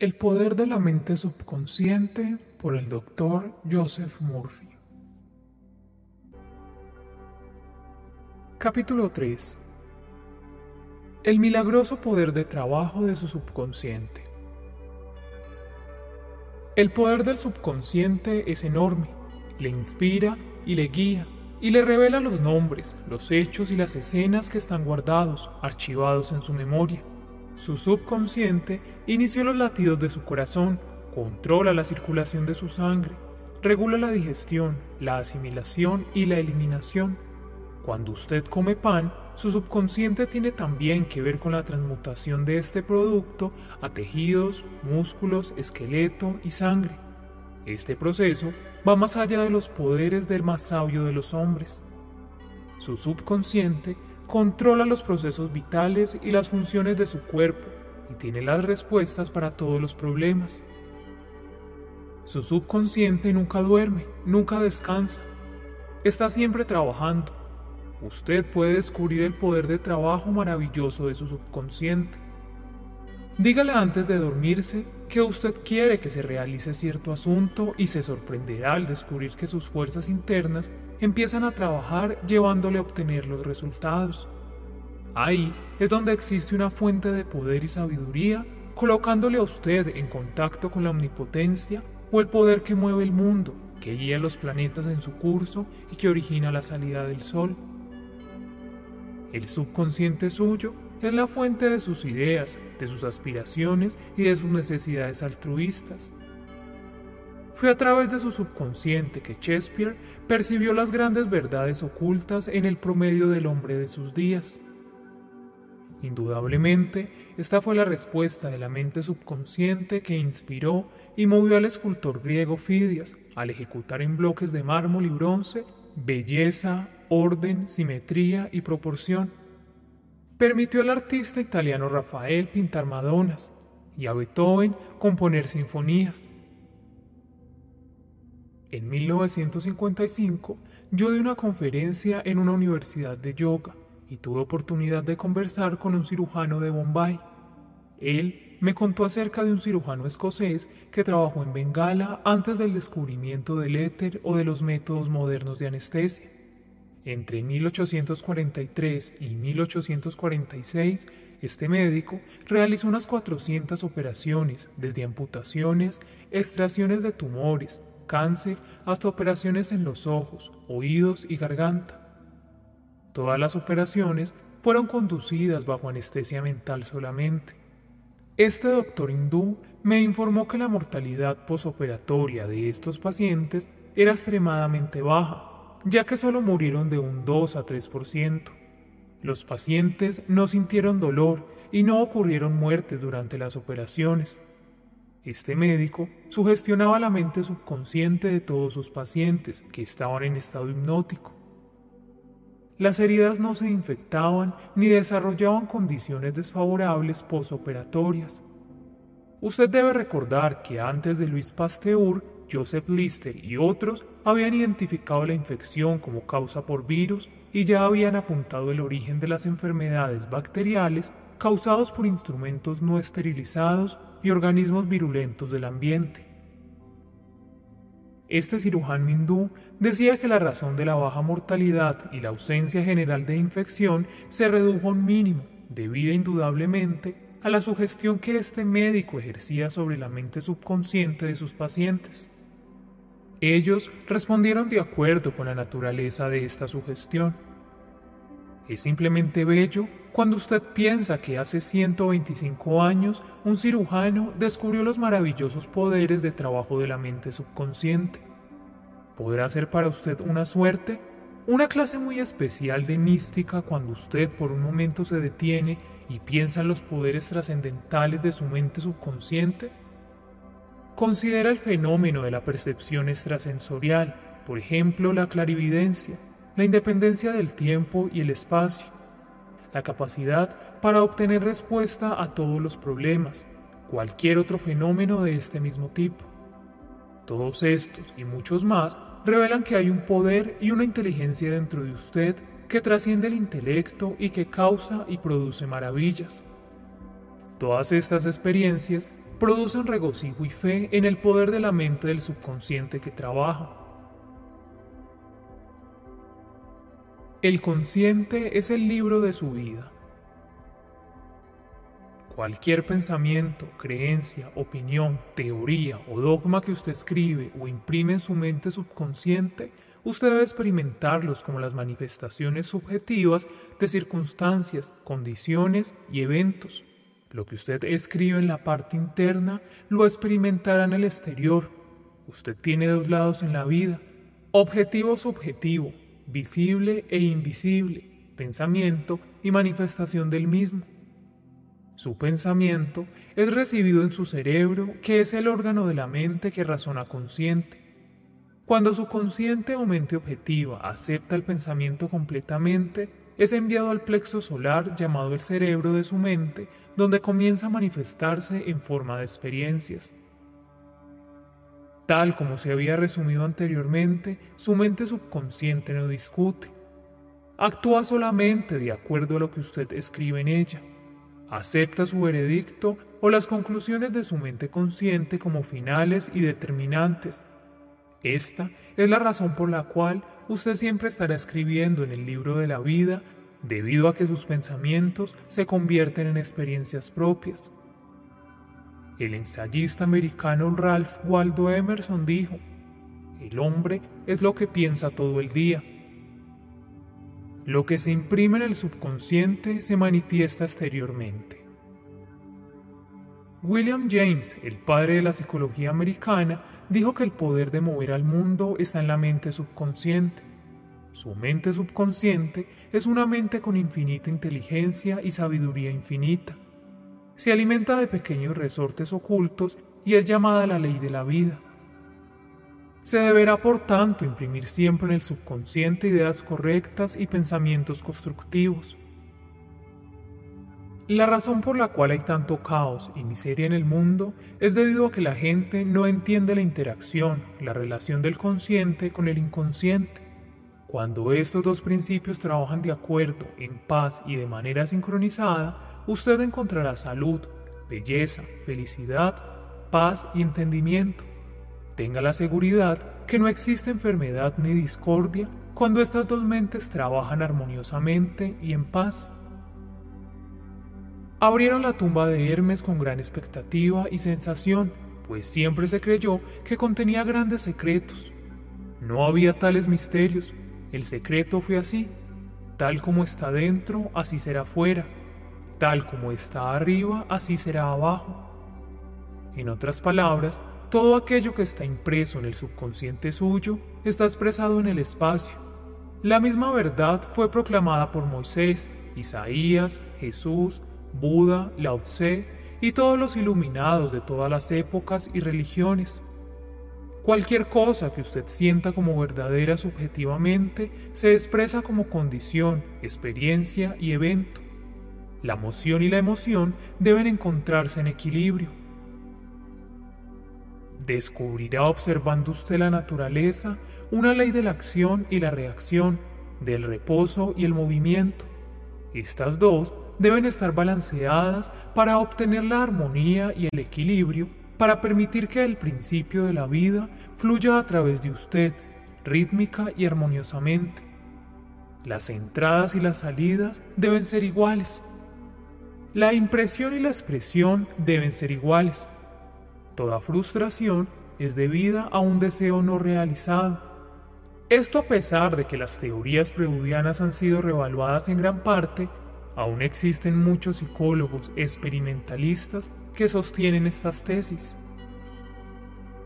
El poder de la mente subconsciente por el doctor Joseph Murphy. Capítulo 3. El milagroso poder de trabajo de su subconsciente. El poder del subconsciente es enorme, le inspira y le guía, y le revela los nombres, los hechos y las escenas que están guardados, archivados en su memoria. Su subconsciente inició los latidos de su corazón, controla la circulación de su sangre, regula la digestión, la asimilación y la eliminación. Cuando usted come pan, su subconsciente tiene también que ver con la transmutación de este producto a tejidos, músculos, esqueleto y sangre. Este proceso va más allá de los poderes del más sabio de los hombres. Su subconsciente controla los procesos vitales y las funciones de su cuerpo y tiene las respuestas para todos los problemas. Su subconsciente nunca duerme, nunca descansa, está siempre trabajando. Usted puede descubrir el poder de trabajo maravilloso de su subconsciente. Dígale antes de dormirse que usted quiere que se realice cierto asunto y se sorprenderá al descubrir que sus fuerzas internas empiezan a trabajar llevándole a obtener los resultados. Ahí es donde existe una fuente de poder y sabiduría, colocándole a usted en contacto con la omnipotencia o el poder que mueve el mundo, que guía los planetas en su curso y que origina la salida del sol. El subconsciente suyo es la fuente de sus ideas, de sus aspiraciones y de sus necesidades altruistas. Fue a través de su subconsciente que Shakespeare percibió las grandes verdades ocultas en el promedio del hombre de sus días. Indudablemente, esta fue la respuesta de la mente subconsciente que inspiró y movió al escultor griego Fidias al ejecutar en bloques de mármol y bronce belleza, orden, simetría y proporción. Permitió al artista italiano Rafael pintar Madonas y a Beethoven componer sinfonías. En 1955 yo di una conferencia en una universidad de yoga y tuve oportunidad de conversar con un cirujano de Bombay. Él me contó acerca de un cirujano escocés que trabajó en Bengala antes del descubrimiento del éter o de los métodos modernos de anestesia. Entre 1843 y 1846, este médico realizó unas 400 operaciones, desde amputaciones, extracciones de tumores, cáncer, hasta operaciones en los ojos, oídos y garganta. Todas las operaciones fueron conducidas bajo anestesia mental solamente. Este doctor hindú me informó que la mortalidad posoperatoria de estos pacientes era extremadamente baja, ya que solo murieron de un 2 a 3%. Los pacientes no sintieron dolor y no ocurrieron muertes durante las operaciones. Este médico sugestionaba la mente subconsciente de todos sus pacientes que estaban en estado hipnótico. Las heridas no se infectaban ni desarrollaban condiciones desfavorables posoperatorias. Usted debe recordar que antes de Luis Pasteur Joseph Lister y otros habían identificado la infección como causa por virus y ya habían apuntado el origen de las enfermedades bacteriales causados por instrumentos no esterilizados y organismos virulentos del ambiente. Este cirujano hindú decía que la razón de la baja mortalidad y la ausencia general de infección se redujo a un mínimo, debido indudablemente a la sugestión que este médico ejercía sobre la mente subconsciente de sus pacientes. Ellos respondieron de acuerdo con la naturaleza de esta sugestión. Es simplemente bello cuando usted piensa que hace 125 años un cirujano descubrió los maravillosos poderes de trabajo de la mente subconsciente. Podrá ser para usted una suerte, una clase muy especial de mística cuando usted por un momento se detiene y piensa en los poderes trascendentales de su mente subconsciente. Considera el fenómeno de la percepción extrasensorial, por ejemplo la clarividencia, la independencia del tiempo y el espacio, la capacidad para obtener respuesta a todos los problemas, cualquier otro fenómeno de este mismo tipo. Todos estos y muchos más revelan que hay un poder y una inteligencia dentro de usted que trasciende el intelecto y que causa y produce maravillas. Todas estas experiencias producen regocijo y fe en el poder de la mente del subconsciente que trabaja. El consciente es el libro de su vida. Cualquier pensamiento, creencia, opinión, teoría o dogma que usted escribe o imprime en su mente subconsciente, usted debe experimentarlos como las manifestaciones subjetivas de circunstancias, condiciones y eventos. Lo que usted escribe en la parte interna lo experimentará en el exterior. Usted tiene dos lados en la vida, objetivo subjetivo, visible e invisible, pensamiento y manifestación del mismo. Su pensamiento es recibido en su cerebro, que es el órgano de la mente que razona consciente. Cuando su consciente o mente objetiva acepta el pensamiento completamente, es enviado al plexo solar llamado el cerebro de su mente, donde comienza a manifestarse en forma de experiencias. Tal como se había resumido anteriormente, su mente subconsciente no discute. Actúa solamente de acuerdo a lo que usted escribe en ella acepta su veredicto o las conclusiones de su mente consciente como finales y determinantes. Esta es la razón por la cual usted siempre estará escribiendo en el libro de la vida debido a que sus pensamientos se convierten en experiencias propias. El ensayista americano Ralph Waldo Emerson dijo, el hombre es lo que piensa todo el día. Lo que se imprime en el subconsciente se manifiesta exteriormente. William James, el padre de la psicología americana, dijo que el poder de mover al mundo está en la mente subconsciente. Su mente subconsciente es una mente con infinita inteligencia y sabiduría infinita. Se alimenta de pequeños resortes ocultos y es llamada la ley de la vida. Se deberá, por tanto, imprimir siempre en el subconsciente ideas correctas y pensamientos constructivos. La razón por la cual hay tanto caos y miseria en el mundo es debido a que la gente no entiende la interacción, la relación del consciente con el inconsciente. Cuando estos dos principios trabajan de acuerdo, en paz y de manera sincronizada, usted encontrará salud, belleza, felicidad, paz y entendimiento. Tenga la seguridad que no existe enfermedad ni discordia cuando estas dos mentes trabajan armoniosamente y en paz. Abrieron la tumba de Hermes con gran expectativa y sensación, pues siempre se creyó que contenía grandes secretos. No había tales misterios, el secreto fue así, tal como está dentro, así será fuera, tal como está arriba, así será abajo. En otras palabras, todo aquello que está impreso en el subconsciente suyo está expresado en el espacio. La misma verdad fue proclamada por Moisés, Isaías, Jesús, Buda, Lao Tse y todos los iluminados de todas las épocas y religiones. Cualquier cosa que usted sienta como verdadera subjetivamente se expresa como condición, experiencia y evento. La emoción y la emoción deben encontrarse en equilibrio. Descubrirá observando usted la naturaleza una ley de la acción y la reacción, del reposo y el movimiento. Estas dos deben estar balanceadas para obtener la armonía y el equilibrio para permitir que el principio de la vida fluya a través de usted, rítmica y armoniosamente. Las entradas y las salidas deben ser iguales. La impresión y la expresión deben ser iguales. Toda frustración es debida a un deseo no realizado. Esto a pesar de que las teorías freudianas han sido revaluadas en gran parte, aún existen muchos psicólogos experimentalistas que sostienen estas tesis.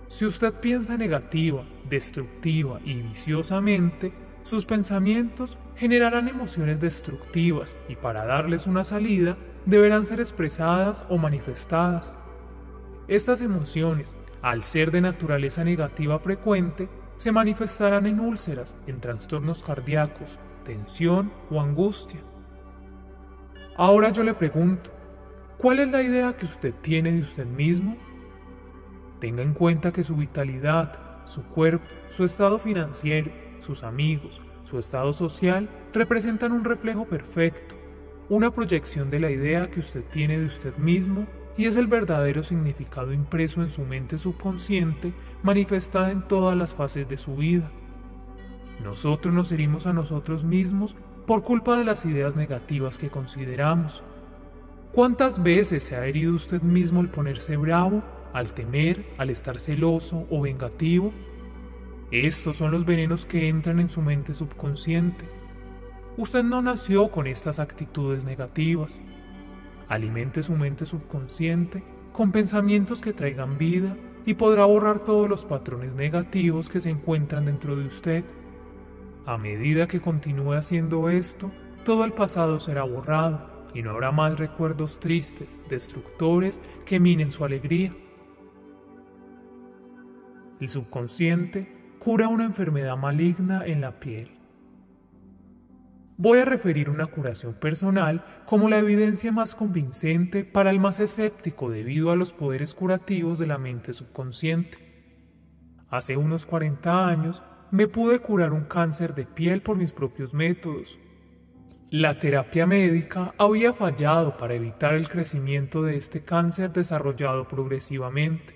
Si usted piensa negativa, destructiva y viciosamente, sus pensamientos generarán emociones destructivas y para darles una salida deberán ser expresadas o manifestadas. Estas emociones, al ser de naturaleza negativa frecuente, se manifestarán en úlceras, en trastornos cardíacos, tensión o angustia. Ahora yo le pregunto, ¿cuál es la idea que usted tiene de usted mismo? Tenga en cuenta que su vitalidad, su cuerpo, su estado financiero, sus amigos, su estado social representan un reflejo perfecto, una proyección de la idea que usted tiene de usted mismo y es el verdadero significado impreso en su mente subconsciente manifestada en todas las fases de su vida. Nosotros nos herimos a nosotros mismos por culpa de las ideas negativas que consideramos. ¿Cuántas veces se ha herido usted mismo al ponerse bravo, al temer, al estar celoso o vengativo? Estos son los venenos que entran en su mente subconsciente. Usted no nació con estas actitudes negativas. Alimente su mente subconsciente con pensamientos que traigan vida y podrá borrar todos los patrones negativos que se encuentran dentro de usted. A medida que continúe haciendo esto, todo el pasado será borrado y no habrá más recuerdos tristes, destructores que minen su alegría. El subconsciente cura una enfermedad maligna en la piel. Voy a referir una curación personal como la evidencia más convincente para el más escéptico debido a los poderes curativos de la mente subconsciente. Hace unos 40 años me pude curar un cáncer de piel por mis propios métodos. La terapia médica había fallado para evitar el crecimiento de este cáncer desarrollado progresivamente.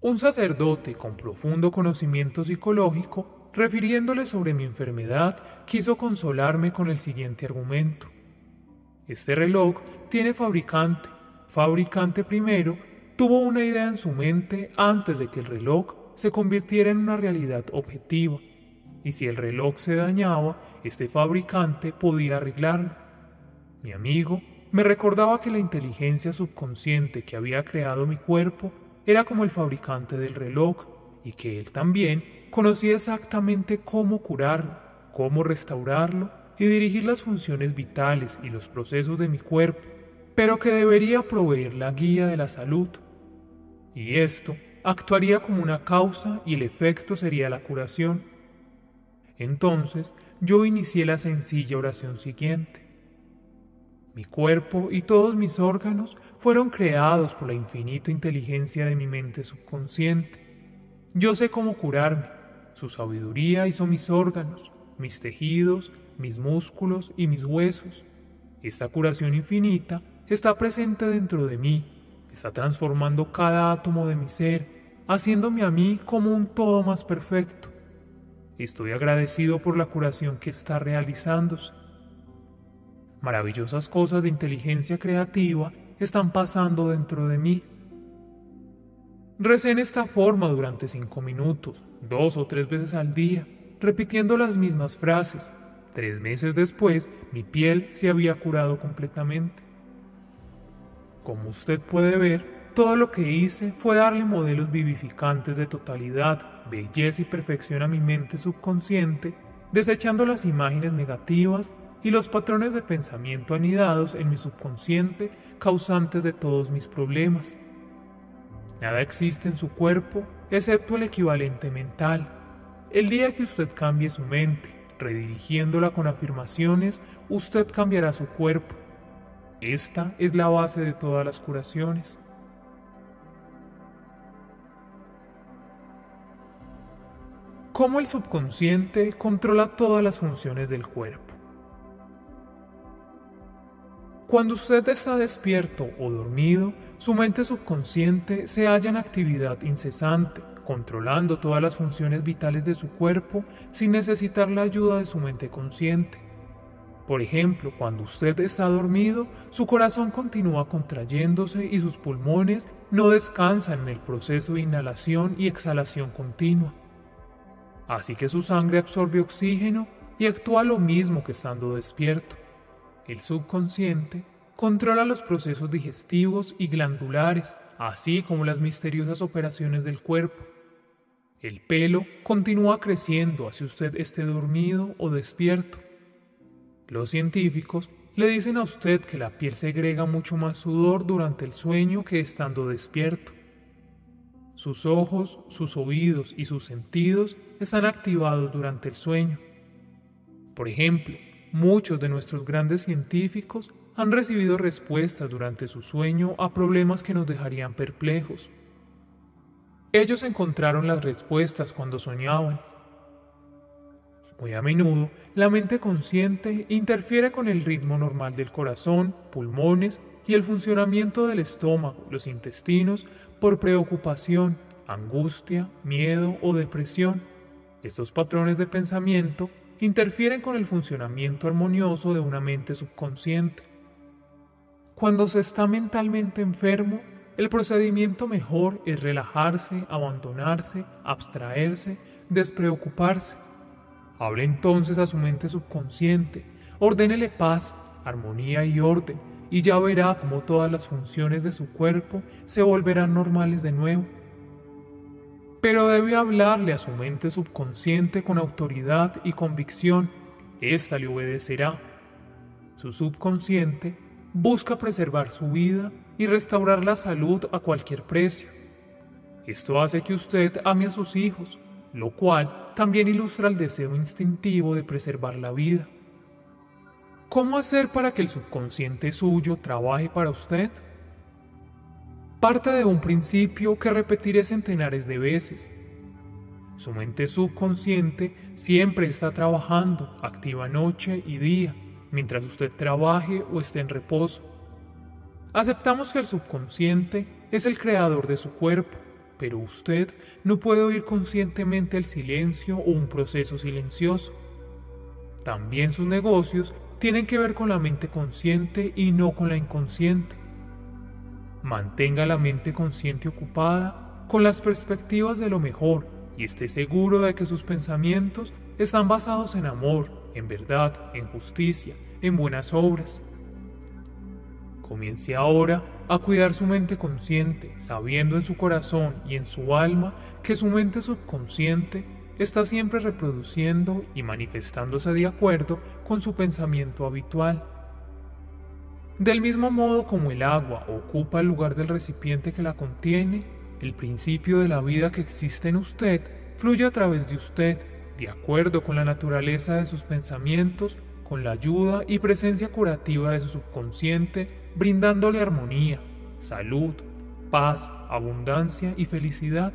Un sacerdote con profundo conocimiento psicológico, refiriéndole sobre mi enfermedad, quiso consolarme con el siguiente argumento. Este reloj tiene fabricante. Fabricante primero tuvo una idea en su mente antes de que el reloj se convirtiera en una realidad objetiva, y si el reloj se dañaba, este fabricante podía arreglarlo. Mi amigo me recordaba que la inteligencia subconsciente que había creado mi cuerpo era como el fabricante del reloj y que él también conocía exactamente cómo curarlo, cómo restaurarlo y dirigir las funciones vitales y los procesos de mi cuerpo, pero que debería proveer la guía de la salud. Y esto actuaría como una causa y el efecto sería la curación. Entonces yo inicié la sencilla oración siguiente. Mi cuerpo y todos mis órganos fueron creados por la infinita inteligencia de mi mente subconsciente. Yo sé cómo curarme. Su sabiduría hizo mis órganos, mis tejidos, mis músculos y mis huesos. Esta curación infinita está presente dentro de mí está transformando cada átomo de mi ser, haciéndome a mí como un todo más perfecto. Estoy agradecido por la curación que está realizándose. Maravillosas cosas de inteligencia creativa están pasando dentro de mí. Recé en esta forma durante cinco minutos, dos o tres veces al día, repitiendo las mismas frases. Tres meses después, mi piel se había curado completamente. Como usted puede ver, todo lo que hice fue darle modelos vivificantes de totalidad, belleza y perfección a mi mente subconsciente, desechando las imágenes negativas y los patrones de pensamiento anidados en mi subconsciente causantes de todos mis problemas. Nada existe en su cuerpo excepto el equivalente mental. El día que usted cambie su mente, redirigiéndola con afirmaciones, usted cambiará su cuerpo esta es la base de todas las curaciones. Cómo el subconsciente controla todas las funciones del cuerpo. Cuando usted está despierto o dormido, su mente subconsciente se halla en actividad incesante, controlando todas las funciones vitales de su cuerpo sin necesitar la ayuda de su mente consciente. Por ejemplo, cuando usted está dormido, su corazón continúa contrayéndose y sus pulmones no descansan en el proceso de inhalación y exhalación continua. Así que su sangre absorbe oxígeno y actúa lo mismo que estando despierto. El subconsciente controla los procesos digestivos y glandulares, así como las misteriosas operaciones del cuerpo. El pelo continúa creciendo así usted esté dormido o despierto. Los científicos le dicen a usted que la piel segrega mucho más sudor durante el sueño que estando despierto. Sus ojos, sus oídos y sus sentidos están activados durante el sueño. Por ejemplo, muchos de nuestros grandes científicos han recibido respuestas durante su sueño a problemas que nos dejarían perplejos. Ellos encontraron las respuestas cuando soñaban Muy a menudo, la mente consciente interfiere con el ritmo normal del corazón, pulmones y el funcionamiento del estómago, los intestinos, por preocupación, angustia, miedo o depresión. Estos patrones de pensamiento interfieren con el funcionamiento armonioso de una mente subconsciente. Cuando se está mentalmente enfermo, el procedimiento mejor es relajarse, abandonarse, abstraerse, despreocuparse. Hable entonces a su mente subconsciente, ordénele paz, armonía y orden, y ya verá cómo todas las funciones de su cuerpo se volverán normales de nuevo. Pero debe hablarle a su mente subconsciente con autoridad y convicción. Ésta le obedecerá. Su subconsciente busca preservar su vida y restaurar la salud a cualquier precio. Esto hace que usted ame a sus hijos, lo cual también ilustra el deseo instintivo de preservar la vida. ¿Cómo hacer para que el subconsciente suyo trabaje para usted? Parte de un principio que repetiré centenares de veces. Su mente subconsciente siempre está trabajando, activa noche y día, mientras usted trabaje o esté en reposo. Aceptamos que el subconsciente es el creador de su cuerpo, pero usted no puede oír conscientemente el silencio o un proceso silencioso. También sus negocios tienen que ver con la mente consciente y no con la inconsciente. Mantenga la mente consciente ocupada con las perspectivas de lo mejor y esté seguro de que sus pensamientos están basados en amor, en verdad, en justicia, en buenas obras. Comience ahora a cuidar su mente consciente, sabiendo en su corazón y en su alma que su mente subconsciente está siempre reproduciendo y manifestándose de acuerdo con su pensamiento habitual. Del mismo modo como el agua ocupa el lugar del recipiente que la contiene, el principio de la vida que existe en usted fluye a través de usted, de acuerdo con la naturaleza de sus pensamientos, con la ayuda y presencia curativa de su subconsciente brindándole armonía, salud, paz, abundancia y felicidad.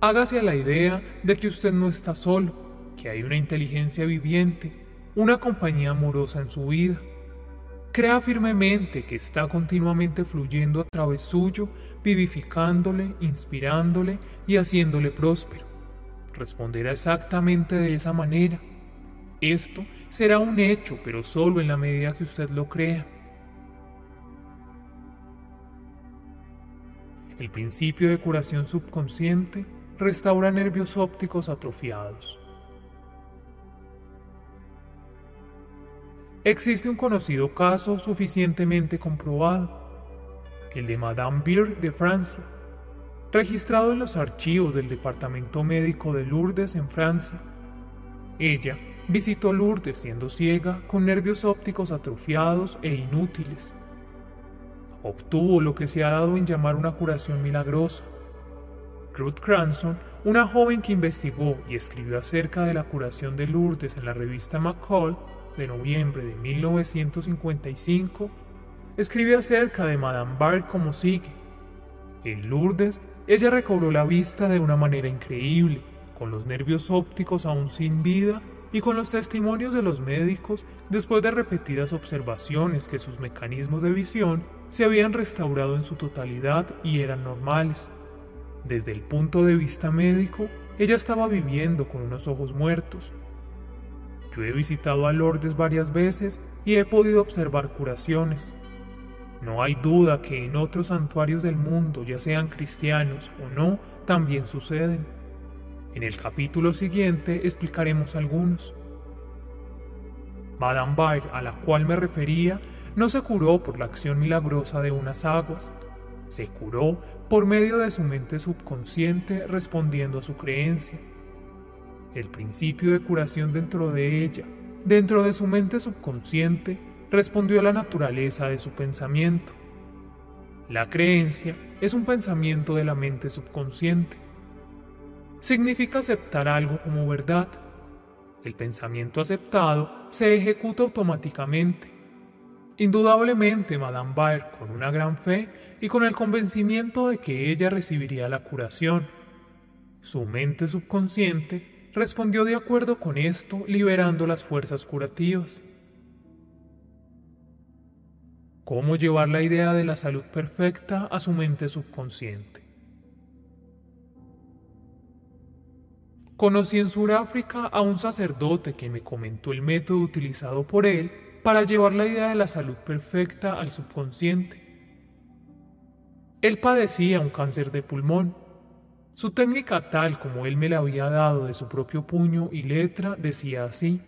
Hágase a la idea de que usted no está solo, que hay una inteligencia viviente, una compañía amorosa en su vida. Crea firmemente que está continuamente fluyendo a través suyo, vivificándole, inspirándole y haciéndole próspero. Responderá exactamente de esa manera. Esto será un hecho, pero solo en la medida que usted lo crea. El principio de curación subconsciente restaura nervios ópticos atrofiados. Existe un conocido caso suficientemente comprobado, el de Madame Beer de Francia, registrado en los archivos del Departamento Médico de Lourdes en Francia. Ella Visitó Lourdes siendo ciega, con nervios ópticos atrofiados e inútiles. Obtuvo lo que se ha dado en llamar una curación milagrosa. Ruth Cranson, una joven que investigó y escribió acerca de la curación de Lourdes en la revista McCall de noviembre de 1955, escribe acerca de Madame Bard como sigue. En Lourdes, ella recobró la vista de una manera increíble, con los nervios ópticos aún sin vida y con los testimonios de los médicos después de repetidas observaciones que sus mecanismos de visión se habían restaurado en su totalidad y eran normales. Desde el punto de vista médico, ella estaba viviendo con unos ojos muertos. Yo he visitado a Lourdes varias veces y he podido observar curaciones. No hay duda que en otros santuarios del mundo, ya sean cristianos o no, también suceden. En el capítulo siguiente explicaremos algunos. Madame Bair, a la cual me refería, no se curó por la acción milagrosa de unas aguas, se curó por medio de su mente subconsciente respondiendo a su creencia. El principio de curación dentro de ella, dentro de su mente subconsciente, respondió a la naturaleza de su pensamiento. La creencia es un pensamiento de la mente subconsciente significa aceptar algo como verdad. El pensamiento aceptado se ejecuta automáticamente. Indudablemente, Madame Baer, con una gran fe y con el convencimiento de que ella recibiría la curación, su mente subconsciente respondió de acuerdo con esto, liberando las fuerzas curativas. ¿Cómo llevar la idea de la salud perfecta a su mente subconsciente? Conocí en Sudáfrica a un sacerdote que me comentó el método utilizado por él para llevar la idea de la salud perfecta al subconsciente. Él padecía un cáncer de pulmón. Su técnica tal como él me la había dado de su propio puño y letra decía así.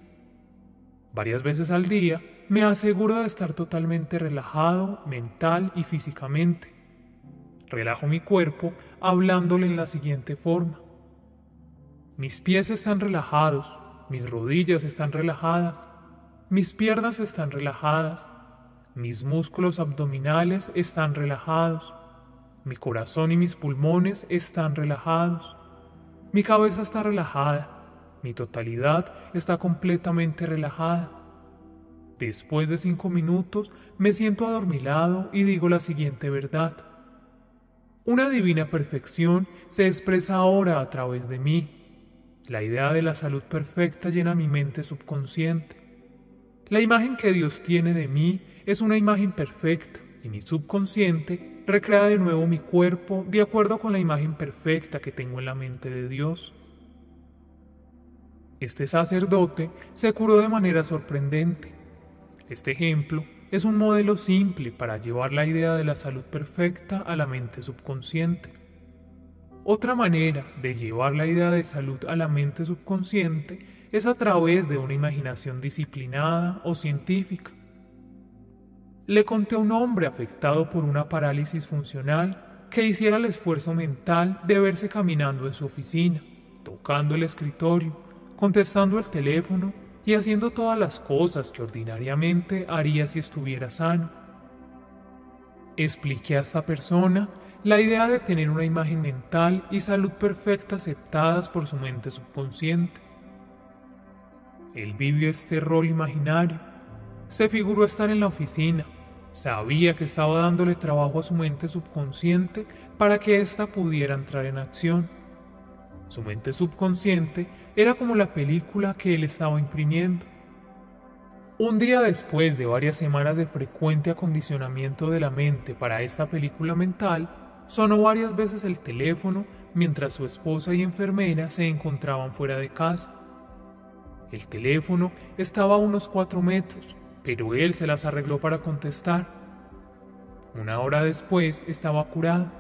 Varias veces al día me aseguro de estar totalmente relajado mental y físicamente. Relajo mi cuerpo hablándole en la siguiente forma. Mis pies están relajados, mis rodillas están relajadas, mis piernas están relajadas, mis músculos abdominales están relajados, mi corazón y mis pulmones están relajados, mi cabeza está relajada, mi totalidad está completamente relajada. Después de cinco minutos me siento adormilado y digo la siguiente verdad. Una divina perfección se expresa ahora a través de mí la idea de la salud perfecta llena mi mente subconsciente. La imagen que Dios tiene de mí es una imagen perfecta y mi subconsciente recrea de nuevo mi cuerpo de acuerdo con la imagen perfecta que tengo en la mente de Dios. Este sacerdote se curó de manera sorprendente. Este ejemplo es un modelo simple para llevar la idea de la salud perfecta a la mente subconsciente. Otra manera de llevar la idea de salud a la mente subconsciente es a través de una imaginación disciplinada o científica. Le conté a un hombre afectado por una parálisis funcional que hiciera el esfuerzo mental de verse caminando en su oficina, tocando el escritorio, contestando el teléfono y haciendo todas las cosas que ordinariamente haría si estuviera sano. Expliqué a esta persona la idea de tener una imagen mental y salud perfecta aceptadas por su mente subconsciente. Él vivió este rol imaginario, se figuró estar en la oficina, sabía que estaba dándole trabajo a su mente subconsciente para que ésta pudiera entrar en acción. Su mente subconsciente era como la película que él estaba imprimiendo. Un día después de varias semanas de frecuente acondicionamiento de la mente para esta película mental, Sonó varias veces el teléfono mientras su esposa y enfermera se encontraban fuera de casa. El teléfono estaba a unos cuatro metros, pero él se las arregló para contestar. Una hora después estaba curado.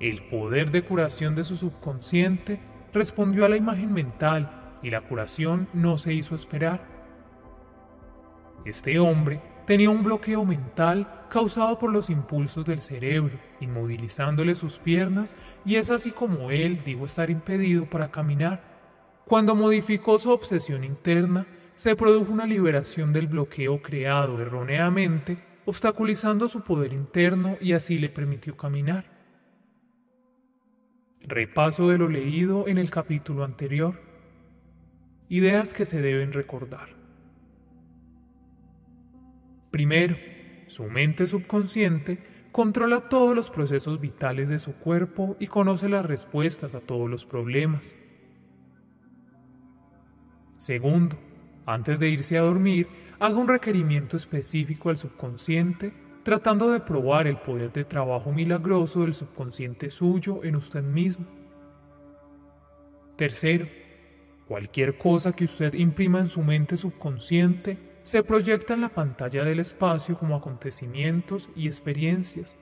El poder de curación de su subconsciente respondió a la imagen mental y la curación no se hizo esperar. Este hombre tenía un bloqueo mental causado por los impulsos del cerebro, inmovilizándole sus piernas, y es así como él dijo estar impedido para caminar. Cuando modificó su obsesión interna, se produjo una liberación del bloqueo creado erróneamente, obstaculizando su poder interno y así le permitió caminar. Repaso de lo leído en el capítulo anterior. Ideas que se deben recordar. Primero, su mente subconsciente controla todos los procesos vitales de su cuerpo y conoce las respuestas a todos los problemas. Segundo, antes de irse a dormir, haga un requerimiento específico al subconsciente, tratando de probar el poder de trabajo milagroso del subconsciente suyo en usted mismo. Tercero, cualquier cosa que usted imprima en su mente subconsciente se proyecta en la pantalla del espacio como acontecimientos y experiencias.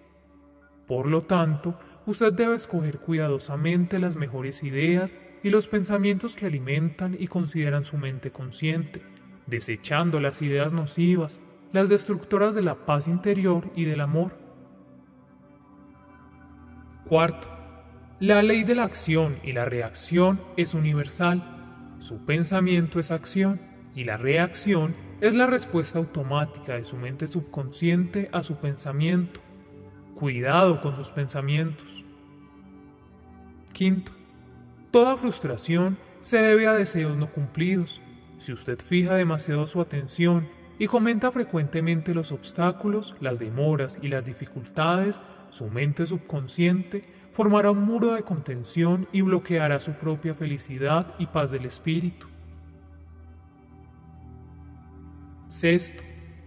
Por lo tanto, usted debe escoger cuidadosamente las mejores ideas y los pensamientos que alimentan y consideran su mente consciente, desechando las ideas nocivas, las destructoras de la paz interior y del amor. Cuarto, la ley de la acción y la reacción es universal. Su pensamiento es acción y la reacción es la respuesta automática de su mente subconsciente a su pensamiento. Cuidado con sus pensamientos. Quinto, toda frustración se debe a deseos no cumplidos. Si usted fija demasiado su atención y comenta frecuentemente los obstáculos, las demoras y las dificultades, su mente subconsciente formará un muro de contención y bloqueará su propia felicidad y paz del espíritu. Sexto,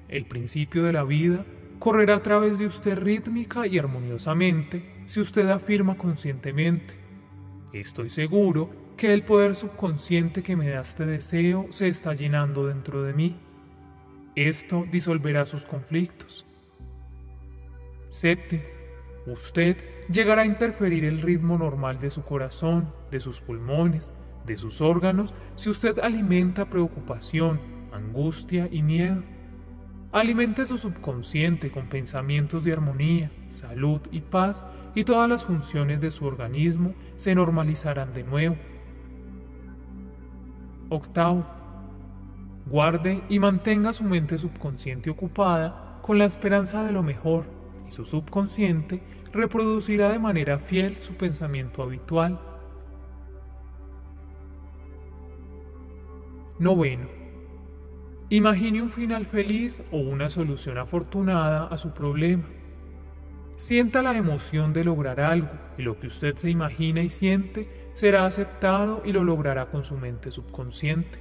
el principio de la vida correrá a través de usted rítmica y armoniosamente si usted afirma conscientemente, estoy seguro que el poder subconsciente que me da este deseo se está llenando dentro de mí. Esto disolverá sus conflictos. Séptimo, usted llegará a interferir el ritmo normal de su corazón, de sus pulmones, de sus órganos, si usted alimenta preocupación, angustia y miedo. Alimente su subconsciente con pensamientos de armonía, salud y paz y todas las funciones de su organismo se normalizarán de nuevo. Octavo. Guarde y mantenga su mente subconsciente ocupada con la esperanza de lo mejor y su subconsciente reproducirá de manera fiel su pensamiento habitual. Noveno. Imagine un final feliz o una solución afortunada a su problema. Sienta la emoción de lograr algo y lo que usted se imagina y siente será aceptado y lo logrará con su mente subconsciente.